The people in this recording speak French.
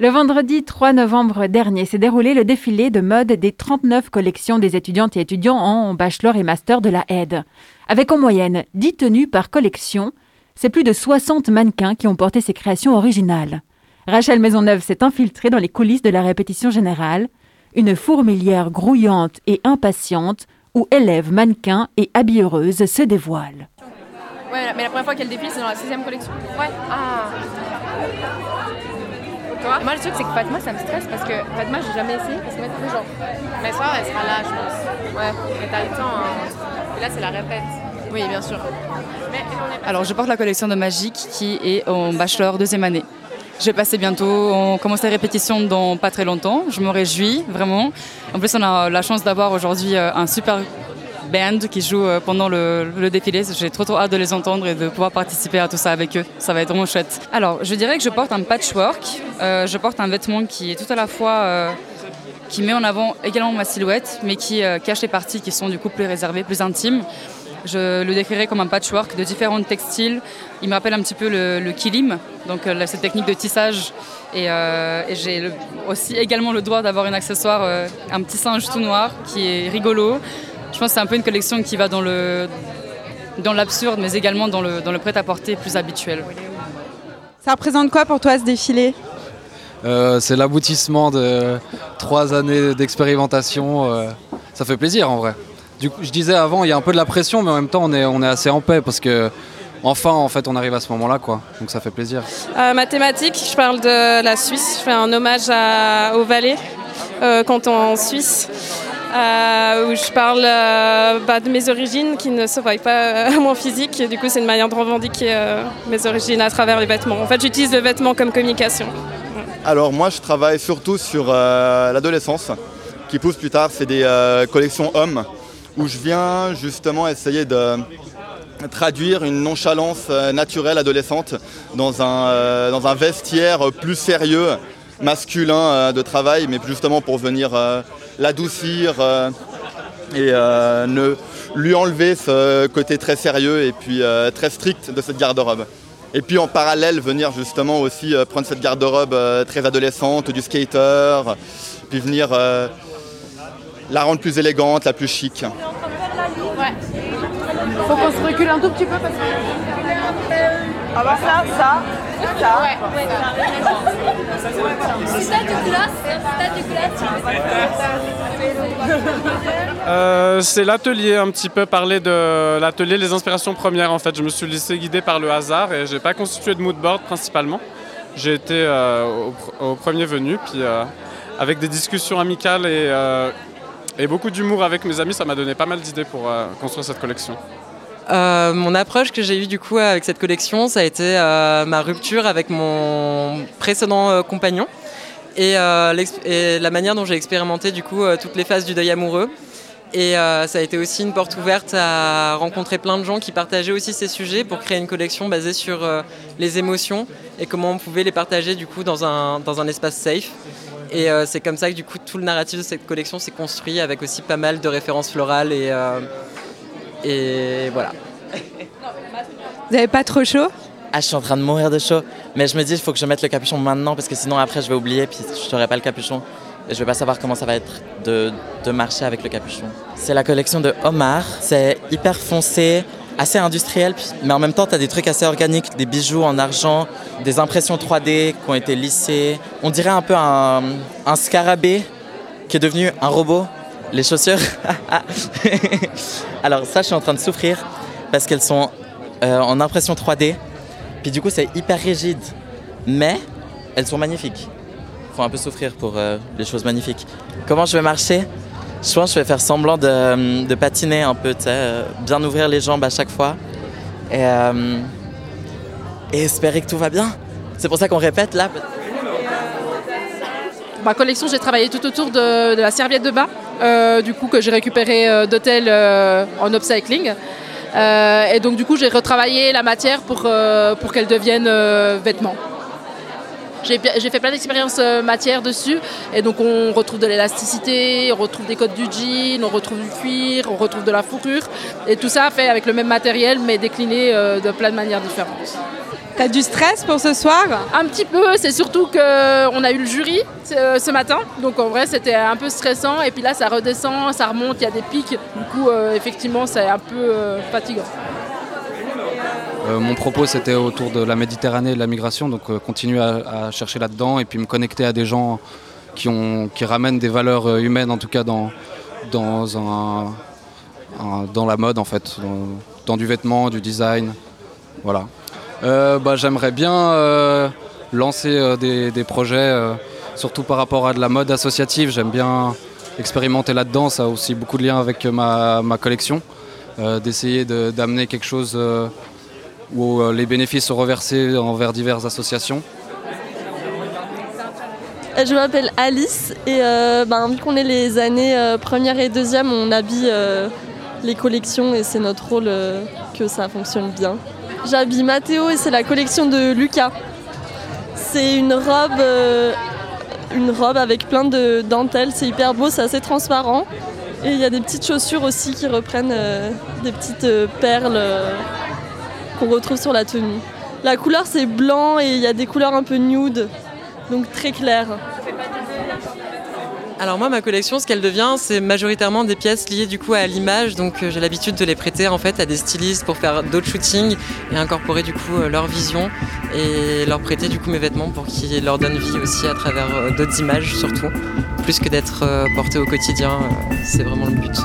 Le vendredi 3 novembre dernier s'est déroulé le défilé de mode des 39 collections des étudiantes et étudiants en bachelor et master de la aide. Avec en moyenne 10 tenues par collection, c'est plus de 60 mannequins qui ont porté ces créations originales. Rachel Maisonneuve s'est infiltrée dans les coulisses de la répétition générale, une fourmilière grouillante et impatiente où élèves, mannequins et habilleuses se dévoilent. Ouais, mais la première fois qu'elle défile, c'est dans la 6 collection. Ouais. Ah. Moi, le truc, c'est que Fatma, ça me stresse parce que Fatma, j'ai jamais essayé parce que moi, genre. Mais soir, elle sera là, je pense. Ouais, mais t'as le temps. Hein. Et là, c'est la répète. Oui, bien sûr. Alors, je porte la collection de Magique qui est en bachelor deuxième année. Je vais passer bientôt, on commence les répétitions dans pas très longtemps. Je me réjouis vraiment. En plus, on a la chance d'avoir aujourd'hui euh, un super band qui joue euh, pendant le, défilé. J'ai trop trop hâte de les entendre et de pouvoir participer à tout ça avec eux. Ça va être vraiment chouette. Alors, je dirais que je porte un patchwork. Euh, je porte un vêtement qui est tout à la fois euh, qui met en avant également ma silhouette, mais qui cache les parties qui sont du coup plus réservées, plus intimes. Je le décrirais comme un patchwork de différents textiles. Il me rappelle un petit peu le, kilim, donc cette technique de tissage. Et j'ai aussi également le droit d'avoir un accessoire, un petit singe tout noir qui est rigolo, je pense que c'est un peu une collection qui va dans le dans l'absurde, mais également dans le, dans le prêt-à-porter plus habituel. Ça représente quoi pour toi ce défilé? Euh, C'est l'aboutissement de trois années d'expérimentation. Euh, ça fait plaisir en vrai. Du coup, je disais avant, il y a un peu de la pression, mais en même temps, on est, on est assez en paix parce que enfin, en fait, on arrive à ce moment-là, quoi. Donc ça fait plaisir. Euh, mathématiques, je parle de la Suisse. Je fais un hommage à, au Valais, euh, canton en Suisse. Euh, où je parle euh, bah, de mes origines qui ne se voient pas euh, à mon physique. Du coup, c'est une manière de revendiquer mes origines à travers les vêtements. En fait, j'utilise le vêtement comme communication. Alors moi, je travaille surtout sur l'adolescence, qui pousse plus tard. C'est des collections hommes, où je viens justement essayer de traduire une nonchalance naturelle adolescente dans un, dans un vestiaire plus sérieux, masculin de travail, mais justement pour venir l'adoucir euh, et euh, ne lui enlever ce côté très sérieux et puis euh, très strict de cette garde-robe. Et puis en parallèle, venir justement aussi prendre cette garde-robe très adolescente, du skater, puis venir la rendre plus élégante, la plus chic. Ouais. Faut qu'on se recule un tout petit peu parce que. Ah bah ça, ça, ça. Ouais. Euh, c'est l'atelier, un petit peu parler de l'atelier Les inspirations premières en fait. Je me suis laissé guider par le hasard et j'ai pas constitué de moodboard principalement. J'ai été euh, au, premier venu, puis euh, avec des discussions amicales et, beaucoup d'humour avec mes amis, ça m'a donné pas mal d'idées pour construire cette collection. Mon approche que j'ai eue du coup avec cette collection, ça a été ma rupture avec mon précédent compagnon et, la manière dont j'ai expérimenté du coup toutes les phases du deuil amoureux. Et ça a été aussi une porte ouverte à rencontrer plein de gens qui partageaient aussi ces sujets pour créer une collection basée sur les émotions et comment on pouvait les partager du coup dans un, dans un espace safe. Et c'est comme ça que du coup tout le narratif de cette collection s'est construit avec aussi pas mal de références florales et et voilà. Vous n'avez pas trop chaud? Ah, je suis en train de mourir de chaud. Mais je me dis, il faut que je mette le capuchon maintenant parce que sinon après je vais oublier puis je n'aurai pas le capuchon. Et je vais pas savoir comment ça va être de, de marcher avec le capuchon. C'est la collection de Omar. C'est hyper foncé, assez industriel, mais en même temps, tu as des trucs assez organiques, des bijoux en argent, des impressions 3D qui ont été lissées. On dirait un peu un, scarabée qui est devenu un robot. Les chaussures. Alors ça, je suis en train de souffrir parce qu'elles sont euh, en impression 3D. Puis du coup, c'est hyper rigide. Mais elles sont magnifiques. Faut un peu souffrir pour euh, les choses magnifiques. Comment je vais marcher? Je pense que je vais faire semblant de, patiner un peu, euh, bien ouvrir les jambes à chaque fois. Et, et espérer que tout va bien. C'est pour ça qu'on répète là. Ma collection, j'ai travaillé tout autour de, la serviette de bain, euh, du coup que j'ai récupéré euh, d'hôtel euh, en upcycling. Et donc du coup, j'ai retravaillé la matière pour, pour qu'elle devienne vêtement. J'ai fait plein d'expériences euh, matière dessus. Et donc on retrouve de l'élasticité, on retrouve des codes du jean, on retrouve du cuir, on retrouve de la fourrure. Et tout ça fait avec le même matériel mais décliné euh, de plein de manières différentes. T'as du stress pour ce soir? Un petit peu, c'est surtout qu'on a eu le jury euh, ce matin, donc en vrai c'était un peu stressant et puis là ça redescend, ça remonte, il y a des pics, du coup effectivement c'est un peu fatigant. Euh, mon propos c'était autour de la Méditerranée et de la migration, donc euh, continuer à, chercher là-dedans et puis me connecter à des gens qui, ramènent des valeurs euh, humaines en tout cas dans, la mode en fait, dans, du vêtement, du design. Voilà. bah, J'aimerais bien lancer des, projets, surtout par rapport à de la mode associative. J'aime bien expérimenter là-dedans, ça a aussi beaucoup de liens avec ma collection. d'essayer d'amener quelque chose où euh, les bénéfices sont reversés envers diverses associations. Euh, je m'appelle Alice et euh, ben, vu qu'on est les années première et deuxième, on habille les collections et c'est notre rôle que ça fonctionne bien. J'habille Mathéo et c'est la collection de Lucas. C'est une robe, une robe avec plein de dentelles, c'est hyper beau, c'est assez transparent. Et il y a des petites chaussures aussi qui reprennent des petites perles qu'on retrouve sur la tenue. La couleur c'est blanc et il y a des couleurs un peu nude, donc très claires. Alors moi ma collection ce qu'elle devient c'est majoritairement des pièces liées du coup à l'image donc euh, j'ai l'habitude de les prêter en fait à des stylistes pour faire d'autres shootings et incorporer du coup euh, leur vision et leur prêter du coup mes vêtements pour qu'ils leur donnent vie aussi à travers euh, d'autres images surtout plus que d'être porté au quotidien c'est vraiment le but